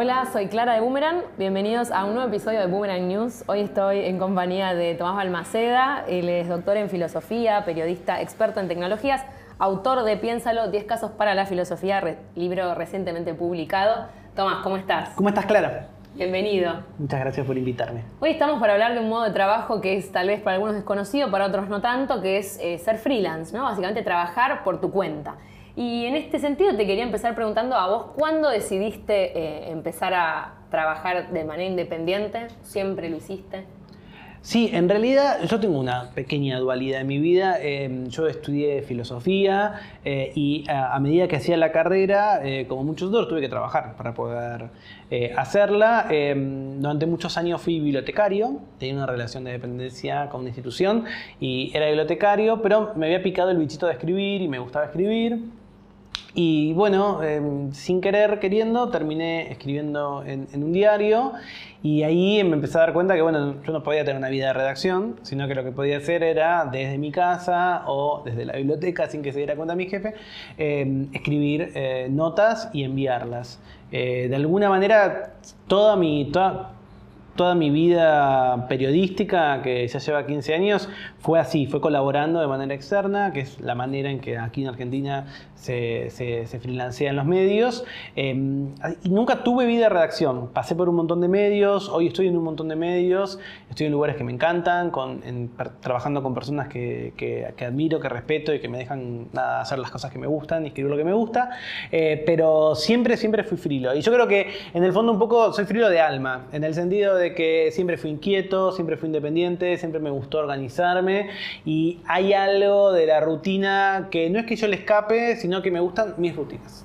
Hola, soy Clara de Boomerang. Bienvenidos a un nuevo episodio de Boomerang News. Hoy estoy en compañía de Tomás Balmaceda. Él es doctor en filosofía, periodista, experto en tecnologías, autor de Piénsalo, 10 casos para la filosofía, re- libro recientemente publicado. Tomás, ¿cómo estás? ¿Cómo estás, Clara? Bienvenido. Muchas gracias por invitarme. Hoy estamos para hablar de un modo de trabajo que es tal vez para algunos desconocido, para otros no tanto, que es eh, ser freelance, ¿no? Básicamente trabajar por tu cuenta. Y en este sentido te quería empezar preguntando a vos, ¿cuándo decidiste eh, empezar a trabajar de manera independiente? ¿Siempre lo hiciste? Sí, en realidad yo tengo una pequeña dualidad en mi vida. Eh, yo estudié filosofía eh, y a, medida que hacía la carrera, eh, como muchos otros, tuve que trabajar para poder hacerla. Eh, durante muchos años fui bibliotecario, tenía una relación de dependencia con una institución y era bibliotecario, pero me había picado el bichito de escribir y me gustaba escribir. Y bueno, eh, sin querer, queriendo, terminé escribiendo en, un diario y ahí me empecé a dar cuenta que bueno, yo no podía tener una vida de redacción, sino que lo que podía hacer era desde mi casa o desde la biblioteca, sin que se diera cuenta mi jefe, eh, escribir eh, notas y enviarlas. Eh, de alguna manera, toda mi... toda mi vida periodística, que ya lleva 15 años, fue así, fue colaborando de manera externa, que es la manera en que aquí en Argentina se, se, se freelancea en los medios. Eh, y nunca tuve vida de redacción. Pasé por un montón de medios, hoy estoy en un montón de medios, estoy en lugares que me encantan, con, en, trabajando con personas que, que, que, admiro, que respeto y que me dejan nada, hacer las cosas que me gustan y escribir lo que me gusta. Eh, pero siempre, siempre fui frilo. Y yo creo que en el fondo un poco soy frilo de alma, en el sentido de que siempre fui inquieto, siempre fui independiente, siempre me gustó organizarme y hay algo de la rutina que no es que yo le escape, sino que me gustan mis rutinas.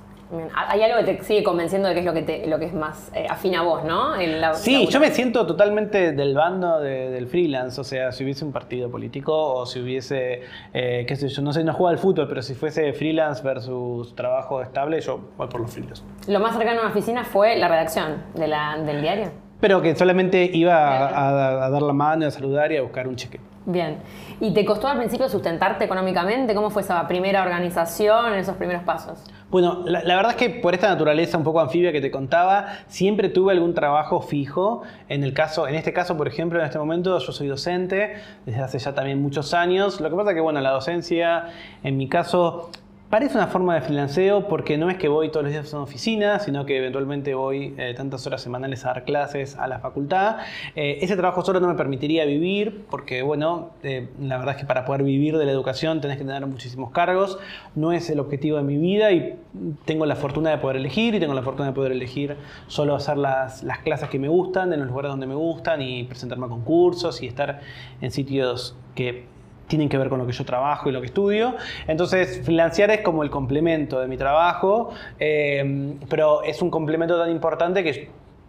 Hay algo que te sigue convenciendo de que es lo que, te, lo que es más eh, afín a vos, ¿no? La, sí, yo me siento totalmente del bando de, del freelance. O sea, si hubiese un partido político o si hubiese, eh, qué sé yo, no sé, no juega al fútbol, pero si fuese freelance versus trabajo estable, yo voy por los freelance. Lo más cercano a una oficina fue la redacción de la, del diario. Pero que solamente iba a, dar la mano, a saludar y a buscar un cheque. Bien. ¿Y te costó al principio sustentarte económicamente? ¿Cómo fue esa primera organización en esos primeros pasos? Bueno, la, la, verdad es que por esta naturaleza un poco anfibia que te contaba, siempre tuve algún trabajo fijo. En el caso, en este caso, por ejemplo, en este momento yo soy docente desde hace ya también muchos años. Lo que pasa es que, bueno, la docencia, en mi caso, Parece una forma de freelanceo porque no es que voy todos los días a una oficina, sino que eventualmente voy eh, tantas horas semanales a dar clases a la facultad. Eh, ese trabajo solo no me permitiría vivir porque, bueno, eh, la verdad es que para poder vivir de la educación tenés que tener muchísimos cargos. No es el objetivo de mi vida y tengo la fortuna de poder elegir y tengo la fortuna de poder elegir solo hacer las, las clases que me gustan, en los lugares donde me gustan y presentarme a concursos y estar en sitios que tienen que ver con lo que yo trabajo y lo que estudio. Entonces, freelancear es como el complemento de mi trabajo, eh, pero es un complemento tan importante que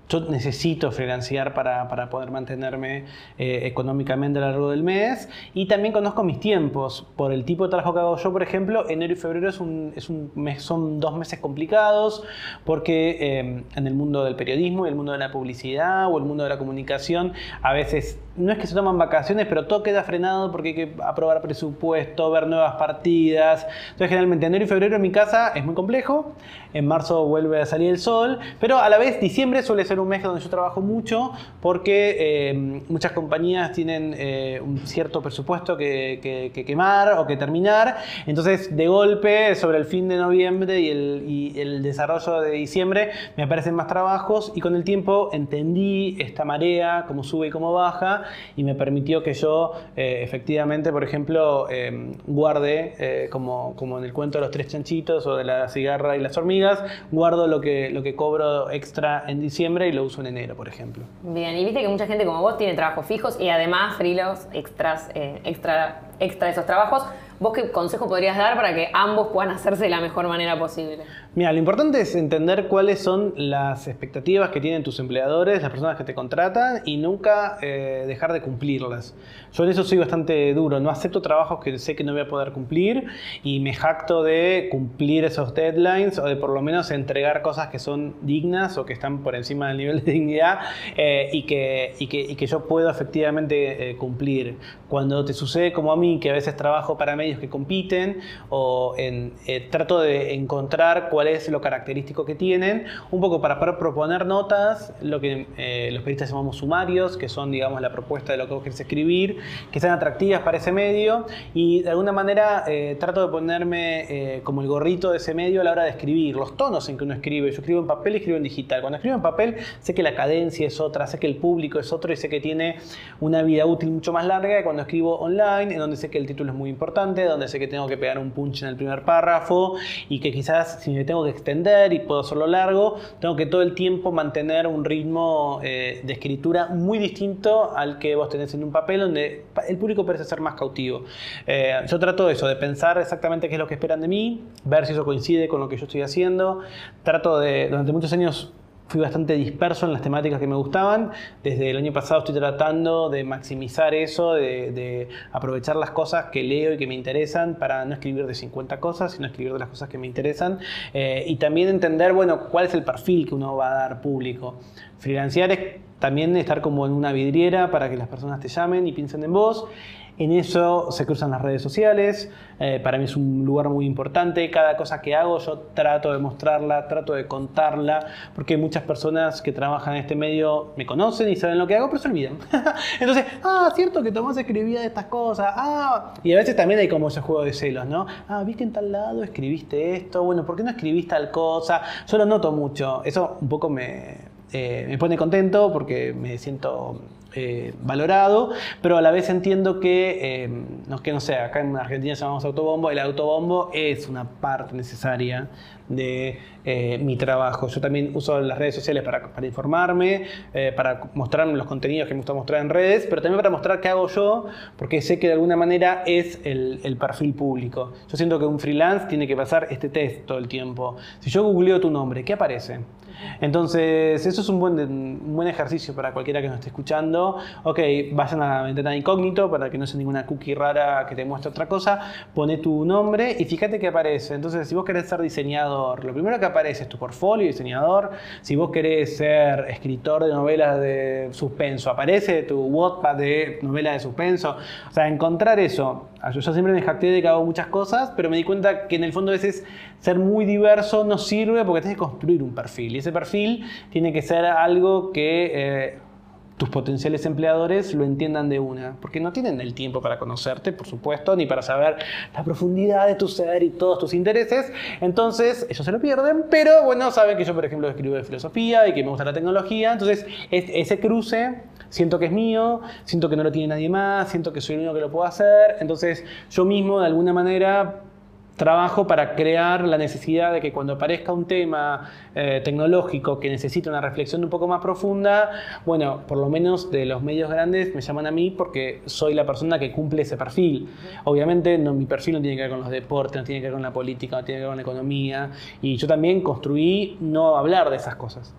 yo necesito freelancear para, para poder mantenerme eh, económicamente a lo largo del mes y también conozco mis tiempos. Por el tipo de trabajo que hago yo, por ejemplo, enero y febrero es un, es un mes, son dos meses complicados porque eh, en el mundo del periodismo y el mundo de la publicidad o el mundo de la comunicación a veces no es que se toman vacaciones, pero todo queda frenado porque hay que aprobar presupuesto, ver nuevas partidas. Entonces, generalmente enero y febrero en mi casa es muy complejo. En marzo vuelve a salir el sol, pero a la vez diciembre suele ser un mes donde yo trabajo mucho porque eh, muchas compañías tienen eh, un cierto presupuesto que, que, que, quemar o que terminar. Entonces, de golpe, sobre el fin de noviembre y el, y el desarrollo de diciembre, me aparecen más trabajos y con el tiempo entendí esta marea, cómo sube y cómo baja y me permitió que yo eh, efectivamente, por ejemplo, eh, guarde, eh, como, como en el cuento de los tres chanchitos o de la cigarra y las hormigas, guardo lo que, lo que cobro extra en diciembre y lo uso en enero, por ejemplo. Bien, y viste que mucha gente como vos tiene trabajos fijos y además frilos extras, extra, extra de esos trabajos. ¿Vos qué consejo podrías dar para que ambos puedan hacerse de la mejor manera posible? Mira, lo importante es entender cuáles son las expectativas que tienen tus empleadores, las personas que te contratan y nunca eh, dejar de cumplirlas. Yo en eso soy bastante duro, no acepto trabajos que sé que no voy a poder cumplir y me jacto de cumplir esos deadlines o de por lo menos entregar cosas que son dignas o que están por encima del nivel de dignidad eh, y, que, y, que, y, que, yo puedo efectivamente eh, cumplir. Cuando te sucede como a mí, que a veces trabajo para que compiten o eh, trato de encontrar cuál es lo característico que tienen, un poco para poder proponer notas, lo que eh, los periodistas llamamos sumarios, que son, digamos, la propuesta de lo que vos querés escribir, que sean atractivas para ese medio y de alguna manera eh, trato de ponerme como el gorrito de ese medio a la hora de escribir, los tonos en que uno escribe. Yo escribo en papel y escribo en digital. Cuando escribo en papel sé que la cadencia es otra, sé que el público es otro y sé que tiene una vida útil mucho más larga que cuando escribo online, en donde sé que el título es muy importante, donde sé que tengo que pegar un punch en el primer párrafo y que quizás si me tengo que extender y puedo hacerlo largo, tengo que todo el tiempo mantener un ritmo eh, de escritura muy distinto al que vos tenés en un papel donde el público parece ser más cautivo. Eh, yo trato eso, de pensar exactamente qué es lo que esperan de mí, ver si eso coincide con lo que yo estoy haciendo. Trato de, durante muchos años fui bastante disperso en las temáticas que me gustaban. Desde el año pasado estoy tratando de maximizar eso, de, aprovechar las cosas que leo y que me interesan para no escribir de 50 cosas, sino escribir de las cosas que me interesan. Eh, y también entender, bueno, cuál es el perfil que uno va a dar público. Freelancear es también estar como en una vidriera para que las personas te llamen y piensen en vos. En eso se cruzan las redes sociales, eh, para mí es un lugar muy importante, cada cosa que hago yo trato de mostrarla, trato de contarla, porque muchas personas que trabajan en este medio me conocen y saben lo que hago, pero se olvidan. Entonces, ah, cierto que Tomás escribía de estas cosas, ah, y a veces también hay como ese juego de celos, ¿no? Ah, vi que en tal lado escribiste esto, bueno, ¿por qué no escribiste tal cosa? Yo lo noto mucho, eso un poco me, eh, me pone contento porque me siento eh, valorado, pero a la vez entiendo que, eh, no, que no sé, acá en Argentina llamamos autobombo, el autobombo es una parte necesaria de eh, mi trabajo. Yo también uso las redes sociales para, informarme, para mostrarme los contenidos que me gusta mostrar en redes, pero también para mostrar qué hago yo, porque sé que de alguna manera es el, perfil público. Yo siento que un freelance tiene que pasar este test todo el tiempo. Si yo googleo tu nombre, ¿qué aparece? Entonces, eso es un buen, un buen ejercicio para cualquiera que nos esté escuchando. Ok, vayan a la ventana incógnito para que no sea ninguna cookie rara que te muestre otra cosa. Pone tu nombre y fíjate que aparece. Entonces, si vos querés ser lo primero que aparece es tu portfolio diseñador. Si vos querés ser escritor de novelas de suspenso, aparece tu Wattpad de novelas de suspenso. O sea, encontrar eso. Yo siempre me jacté de que hago muchas cosas, pero me di cuenta que en el fondo a veces ser muy diverso no sirve porque tienes que construir un perfil. Y ese perfil tiene que ser algo que eh, tus potenciales empleadores lo entiendan de una, porque no tienen el tiempo para conocerte, por supuesto, ni para saber la profundidad de tu ser y todos tus intereses. Entonces, ellos se lo pierden, pero bueno, saben que yo, por ejemplo, escribo de filosofía y que me gusta la tecnología. Entonces, ese cruce siento que es mío, siento que no lo tiene nadie más, siento que soy el único que lo puedo hacer. Entonces, yo mismo, de alguna manera, trabajo para crear la necesidad de que cuando aparezca un tema eh, tecnológico que necesita una reflexión un poco más profunda, bueno, por lo menos de los medios grandes me llaman a mí porque soy la persona que cumple ese perfil. Obviamente no, mi perfil no tiene que ver con los deportes, no tiene que ver con la política, no tiene que ver con la economía y yo también construí no hablar de esas cosas.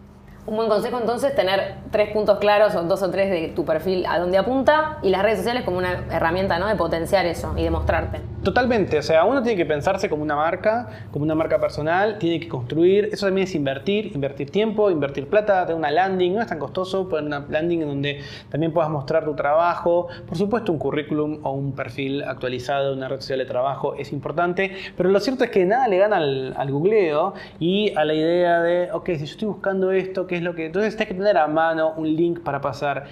Un buen consejo entonces tener tres puntos claros o dos o tres de tu perfil a dónde apunta y las redes sociales como una herramienta ¿no? de potenciar eso y de mostrarte. Totalmente, o sea, uno tiene que pensarse como una marca, como una marca personal, tiene que construir, eso también es invertir, invertir tiempo, invertir plata, tener una landing, no es tan costoso poner una landing en donde también puedas mostrar tu trabajo, por supuesto un currículum o un perfil actualizado una red social de trabajo es importante, pero lo cierto es que nada le gana al, al googleo y a la idea de, ok, si yo estoy buscando esto, ¿qué es lo que...? Entonces tienes que tener a mano un link para pasar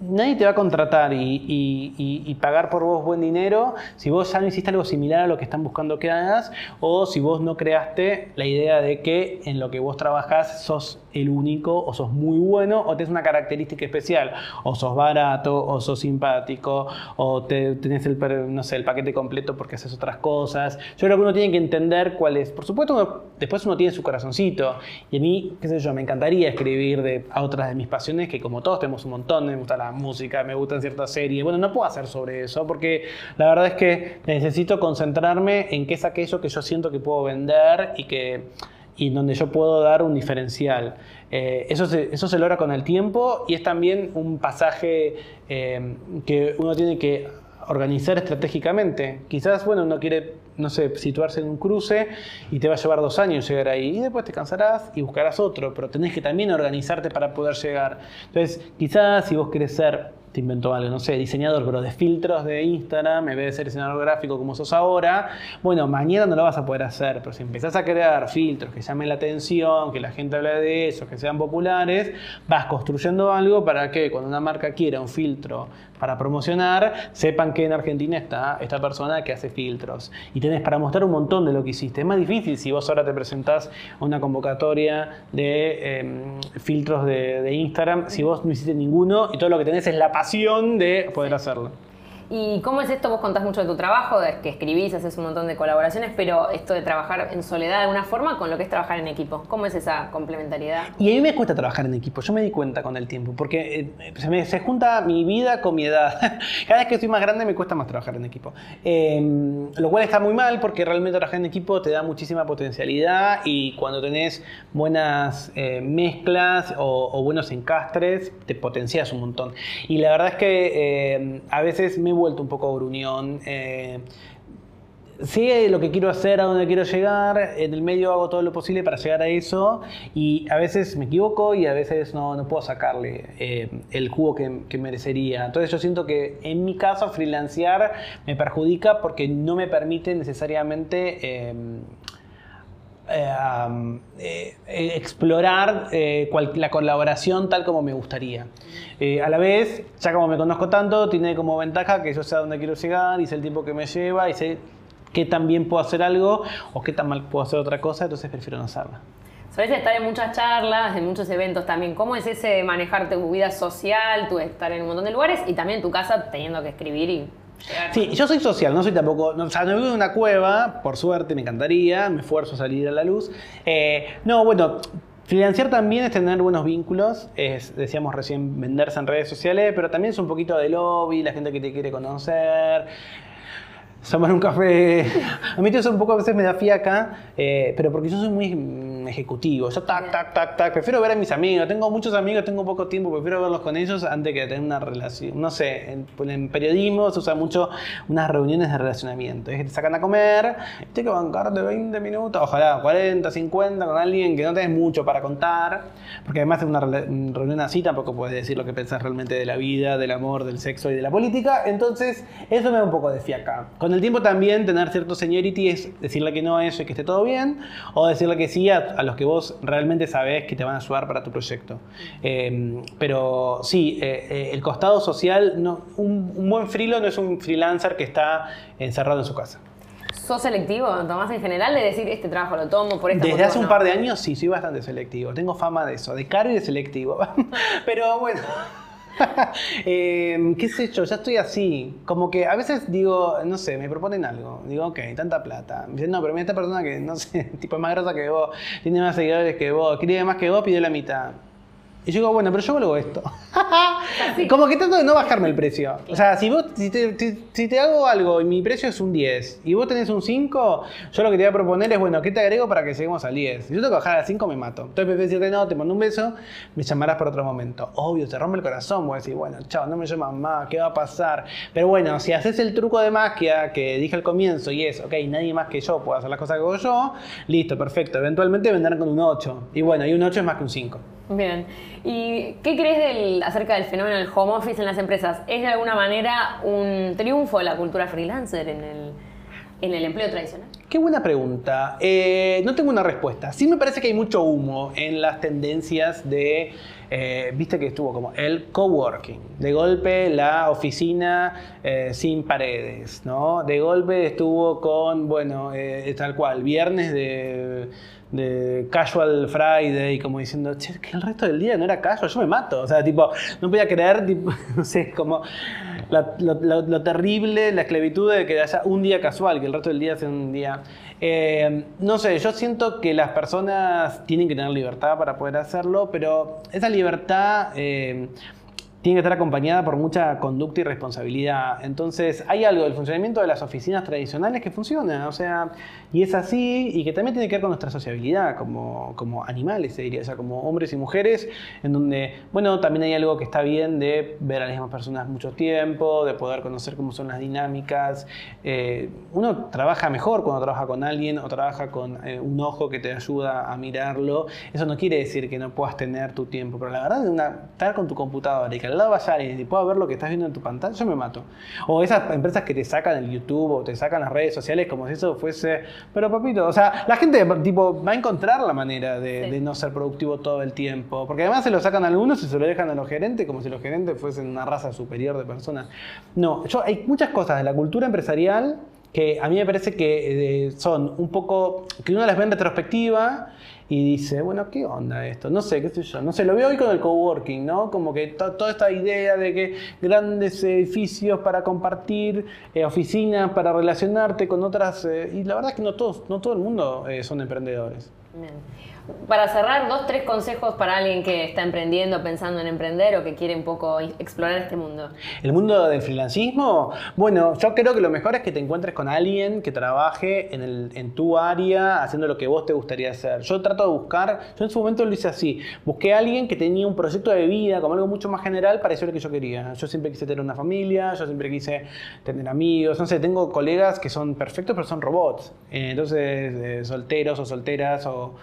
nadie te va a contratar y, pagar por vos buen dinero si vos ya no hiciste algo similar a lo que están buscando que hagas o si vos no creaste la idea de que en lo que vos trabajás sos el único o sos muy bueno o tenés una característica especial o sos barato o sos simpático o te, tenés el, no sé, el paquete completo porque haces otras cosas. Yo creo que uno tiene que entender cuál es. Por supuesto, después uno tiene su corazoncito y a mí, qué sé yo, me encantaría escribir de, a otras de mis pasiones que como todos tenemos un montón, me gusta la música, me gustan ciertas series. Bueno, no puedo hacer sobre eso porque la verdad es que necesito concentrarme en qué es aquello que yo siento que puedo vender y que y donde yo puedo dar un diferencial. Eh, eso, se, eso se logra con el tiempo y es también un pasaje eh, que uno tiene que organizar estratégicamente. Quizás, bueno, uno quiere, no sé, situarse en un cruce y te va a llevar dos años llegar ahí y después te cansarás y buscarás otro, pero tenés que también organizarte para poder llegar. Entonces, quizás si vos querés ser te inventó algo, no sé, diseñador, pero de filtros de Instagram, en vez de ser diseñador gráfico como sos ahora, bueno, mañana no lo vas a poder hacer, pero si empezás a crear filtros que llamen la atención, que la gente hable de eso, que sean populares, vas construyendo algo para que cuando una marca quiera un filtro para promocionar, sepan que en Argentina está esta persona que hace filtros. Y tenés para mostrar un montón de lo que hiciste. Es más difícil si vos ahora te presentás a una convocatoria de em, filtros de, de Instagram, si vos no hiciste ninguno y todo lo que tenés es la pasión de poder hacerlo. ¿Y cómo es esto? Vos contás mucho de tu trabajo, de que escribís, haces un montón de colaboraciones, pero esto de trabajar en soledad de alguna forma con lo que es trabajar en equipo. ¿Cómo es esa complementariedad? Y a mí me cuesta trabajar en equipo, yo me di cuenta con el tiempo, porque eh, se, me, se junta mi vida con mi edad. Cada vez que estoy más grande me cuesta más trabajar en equipo. Em, lo cual está muy mal porque realmente trabajar en equipo te da muchísima potencialidad y cuando tenés buenas eh, mezclas o, o, buenos encastres, te potencias un montón. Y la verdad es que eh, a veces me vuelto un poco gruñón. Eh, sé lo que quiero hacer, a dónde quiero llegar, en el medio hago todo lo posible para llegar a eso y a veces me equivoco y a veces no, no puedo sacarle eh, el jugo que, merecería. Entonces yo siento que en mi caso freelancear me perjudica porque no me permite necesariamente... Eh, eh, eh, explorar eh, la colaboración tal como me gustaría. a la vez, ya como me conozco tanto, tiene como ventaja que yo sé a dónde quiero llegar y sé el tiempo que me lleva y sé qué tan bien puedo hacer algo o qué tan mal puedo hacer otra cosa, entonces prefiero no hacerla. Sueles estar en muchas charlas, en muchos eventos también. ¿Cómo es ese manejar tu vida social, tu estar en un montón de lugares y también tu casa teniendo que escribir y Sí, yo soy social, no soy tampoco. O sea, no vivo en una cueva, por suerte, me encantaría, me esfuerzo a salir a la luz. Eh, no, bueno, Financiar también es tener buenos vínculos, es, decíamos recién, venderse en redes sociales, pero también es un poquito de lobby, la gente que te quiere conocer tomar un café. A mí eso un poco a veces me da fiaca, eh, pero porque yo soy muy ejecutivo. Yo tac, tac, tac, tac. Prefiero ver a mis amigos. Tengo muchos amigos, tengo poco tiempo, prefiero verlos con ellos antes que tener una relación. No sé, en, periodismo se usa mucho unas reuniones de relacionamiento. Es que te sacan a comer, tienes que bancarte 20 minutos, ojalá 40, 50 con alguien que no tenés mucho para contar. Porque además de una reunión así tampoco puedes decir lo que pensás realmente de la vida, del amor, del sexo y de la política. Entonces, eso me da un poco de fiaca. Con el tiempo también tener cierto seniority es decirle que no a eso y que esté todo bien, o decirle que sí a, los que vos realmente sabés que te van a ayudar para tu proyecto. Em, pero sí, eh, eh, el costado social, no, un, un buen freelo no es un freelancer que está encerrado en su casa. ¿Sos selectivo, Tomás, en general, de decir este trabajo lo tomo por esta Desde hace un par de años sí, soy bastante selectivo. Tengo fama de eso, de caro y de selectivo. Pero bueno. eh, qué sé yo, ya estoy así. Como que a veces digo, no sé, me proponen algo. Digo, ok, tanta plata. Dicen, no, pero mira esta persona que, no sé, tipo es más grosa que vos, tiene más seguidores que vos, quiere más que vos, pide la mitad. Y yo digo, bueno, pero yo hago esto. Como que trato de no bajarme el precio. O sea, si, vos, si te, si, te, hago algo y mi precio es un 10 y vos tenés un 5, yo lo que te voy a proponer es, bueno, ¿qué te agrego para que lleguemos al 10? Si yo tengo que bajar al 5, me mato. Entonces prefiero decirte, no, te mando un beso, me llamarás por otro momento. Obvio, te rompe el corazón. Voy a decir, bueno, chao, no me llamas más, ¿qué va a pasar? Pero bueno, si haces el truco de magia que dije al comienzo y es, ok, nadie más que yo puede hacer las cosas que hago yo, listo, perfecto. Eventualmente vendrán con un 8. Y bueno, y un 8 es más que un 5. Bien. ¿Y qué crees del, acerca del fenómeno del home office en las empresas? ¿Es de alguna manera un triunfo de la cultura freelancer en el, en el empleo tradicional? Qué buena pregunta. Eh, no tengo una respuesta. Sí me parece que hay mucho humo en las tendencias de, eh, viste que estuvo como el coworking. De golpe la oficina eh, sin paredes, ¿no? De golpe estuvo con, bueno, tal cual, viernes de de Casual Friday, como diciendo, che, que el resto del día no era casual, yo me mato. O sea, tipo, no podía creer, tipo, no sé, como lo, terrible, la esclavitud de que haya un día casual, que el resto del día sea un día. Eh, no sé, yo siento que las personas tienen que tener libertad para poder hacerlo, pero esa libertad. Eh, tiene que estar acompañada por mucha conducta y responsabilidad. Entonces, hay algo del funcionamiento de las oficinas tradicionales que funciona, o sea, y es así, y que también tiene que ver con nuestra sociabilidad como, como animales, se diría, o sea, como hombres y mujeres, en donde, bueno, también hay algo que está bien de ver a las mismas personas mucho tiempo, de poder conocer cómo son las dinámicas. Eh, uno trabaja mejor cuando trabaja con alguien o trabaja con eh, un ojo que te ayuda a mirarlo. Eso no quiere decir que no puedas tener tu tiempo, pero la verdad, de una, estar con tu computadora y que al lado vaya y pueda ver lo que estás viendo en tu pantalla, yo me mato. O esas empresas que te sacan el YouTube o te sacan las redes sociales como si eso fuese... Pero papito, o sea, la gente tipo va a encontrar la manera de, de no ser productivo todo el tiempo. Porque además se lo sacan a algunos y se lo dejan a los gerentes como si los gerentes fuesen una raza superior de personas. No, yo, hay muchas cosas de la cultura empresarial que a mí me parece que eh, son un poco, que uno las ve en retrospectiva y dice, bueno, ¿qué onda esto? No sé, qué sé yo, no sé, lo veo hoy con el coworking, ¿no? Como que toda esta idea de que grandes edificios para compartir, eh, oficinas para relacionarte con otras, eh, y la verdad es que no, todos, no todo el mundo son emprendedores. Bien. Para cerrar, dos, tres consejos para alguien que está emprendiendo, pensando en emprender o que quiere un poco explorar este mundo. El mundo del freelancismo, bueno, yo creo que lo mejor es que te encuentres con alguien que trabaje en, el, en tu área haciendo lo que vos te gustaría hacer. Yo trato de buscar, yo en su momento lo hice así, busqué a alguien que tenía un proyecto de vida como algo mucho más general para eso lo que yo quería. Yo siempre quise tener una familia, yo siempre quise tener amigos, no sé, tengo colegas que son perfectos pero son robots, eh, entonces eh, solteros o solteras o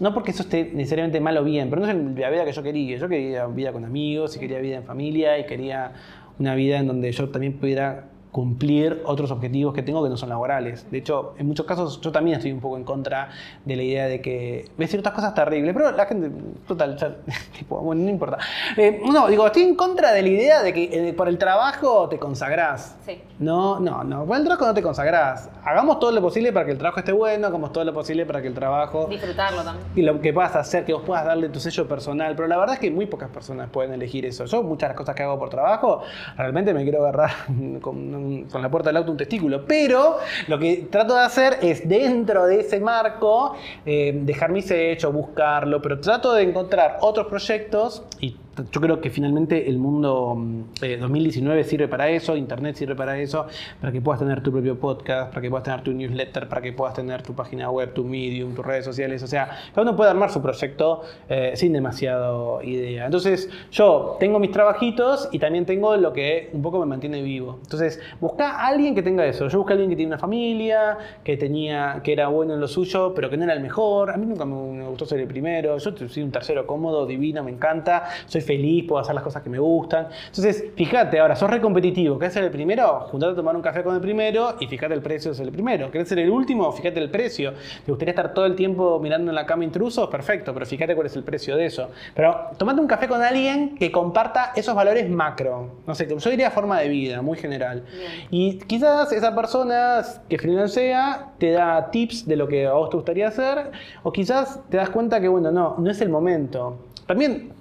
no porque eso esté necesariamente mal o bien, pero no es la vida que yo quería. Yo quería vida con amigos y quería vida en familia y quería una vida en donde yo también pudiera cumplir otros objetivos que tengo que no son laborales. De hecho, en muchos casos yo también estoy un poco en contra de la idea de que ves ciertas cosas terribles, pero la gente, total, tipo, bueno, no importa. Eh, no, digo, estoy en contra de la idea de que eh, por el trabajo te consagrás. Sí. No, no, no, por el trabajo no te consagrás. Hagamos todo lo posible para que el trabajo esté bueno, hagamos todo lo posible para que el trabajo... Disfrutarlo también. Y lo que puedas hacer, que vos puedas darle tu sello personal, pero la verdad es que muy pocas personas pueden elegir eso. Yo muchas de las cosas que hago por trabajo, realmente me quiero agarrar con con la puerta del auto un testículo. Pero lo que trato de hacer es dentro de ese marco eh, dejar mi hecho, buscarlo, pero trato de encontrar otros proyectos y yo creo que finalmente el mundo 2019 eh, sirve para eso, Internet sirve para eso, para que puedas tener tu propio podcast, para que puedas tener tu newsletter, para que puedas tener tu página web, tu medium, tus redes sociales. O sea, cada uno puede armar su proyecto eh, sin demasiado idea. Entonces, yo tengo mis trabajitos y también tengo lo que un poco me mantiene vivo. Entonces, busca a alguien que tenga eso. Yo busqué a alguien que tiene una familia, que, tenía, que era bueno en lo suyo, pero que no era el mejor. A mí nunca me gustó ser el primero. Yo soy un tercero cómodo, divino, me encanta. Feliz, puedo hacer las cosas que me gustan. Entonces, fíjate, ahora, sos re competitivo, ¿querés ser el primero? Juntate a tomar un café con el primero y fíjate el precio ser el primero. ¿Querés ser el último? Fíjate el precio. ¿Te gustaría estar todo el tiempo mirando en la cama intrusos? Perfecto, pero fíjate cuál es el precio de eso. Pero tomate un café con alguien que comparta esos valores macro. No sé, yo diría forma de vida, muy general. Y quizás esa persona que freelancea te da tips de lo que a vos te gustaría hacer, o quizás te das cuenta que, bueno, no, no es el momento. También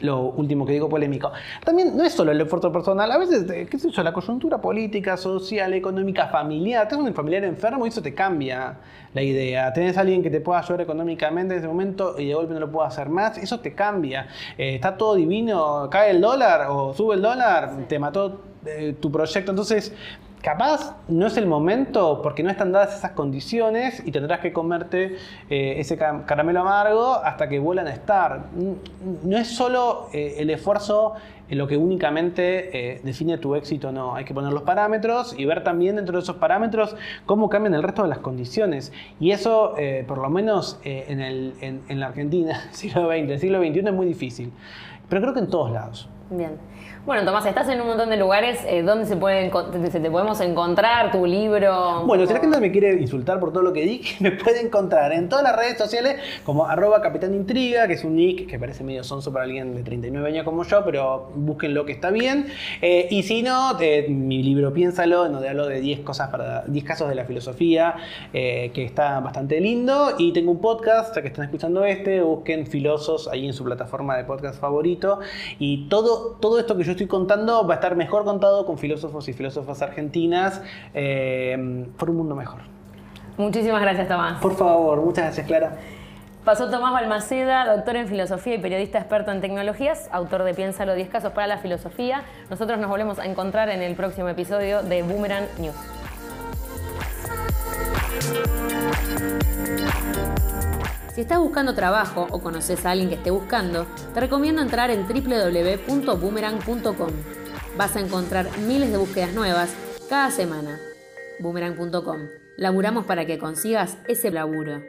lo último que digo polémico. También no es solo el esfuerzo personal, a veces, eh, qué sé yo, la coyuntura política, social, económica, familiar, tenés un familiar enfermo y eso te cambia la idea. Tenés a alguien que te pueda ayudar económicamente en ese momento y de golpe no lo puedo hacer más, eso te cambia. Eh, está todo divino, cae el dólar o sube el dólar, te mató eh, tu proyecto. Entonces, capaz no es el momento porque no están dadas esas condiciones y tendrás que comerte eh, ese caramelo amargo hasta que vuelan a estar. No es solo eh, el esfuerzo lo que únicamente eh, define tu éxito no. Hay que poner los parámetros y ver también dentro de esos parámetros cómo cambian el resto de las condiciones. Y eso, por lo menos en, el, en, la Argentina, siglo XX, siglo XXI es muy difícil. Pero creo que en todos lados. Bien. Bueno, Tomás, estás en un montón de lugares eh, donde se, puede, se te podemos encontrar tu libro. Bueno, si la gente me quiere insultar por todo lo que dije, me puede encontrar en todas las redes sociales como arroba capitán intriga, que es un nick que parece medio sonso para alguien de 39 años como yo, pero búsquenlo que está bien. Eh, y si no, mi libro Piénsalo, en donde hablo de 10 cosas para 10 casos de la filosofía, eh, que está bastante lindo. Y tengo un podcast, ya que están escuchando este, busquen Filosos ahí en su plataforma de podcast favorito. Y todo, todo esto que yo estoy contando va a estar mejor contado con filósofos y filósofas argentinas eh, por un mundo mejor. Muchísimas gracias, Tomás. Por favor, muchas gracias, Clara. Pasó Tomás Balmaceda, doctor en filosofía y periodista experto en tecnologías, autor de Piénsalo 10 casos para la filosofía. Nosotros nos volvemos a encontrar en el próximo episodio de Boomerang News. Si estás buscando trabajo o conoces a alguien que esté buscando, te recomiendo entrar en www.boomerang.com. Vas a encontrar miles de búsquedas nuevas cada semana. Boomerang.com. Laburamos para que consigas ese laburo.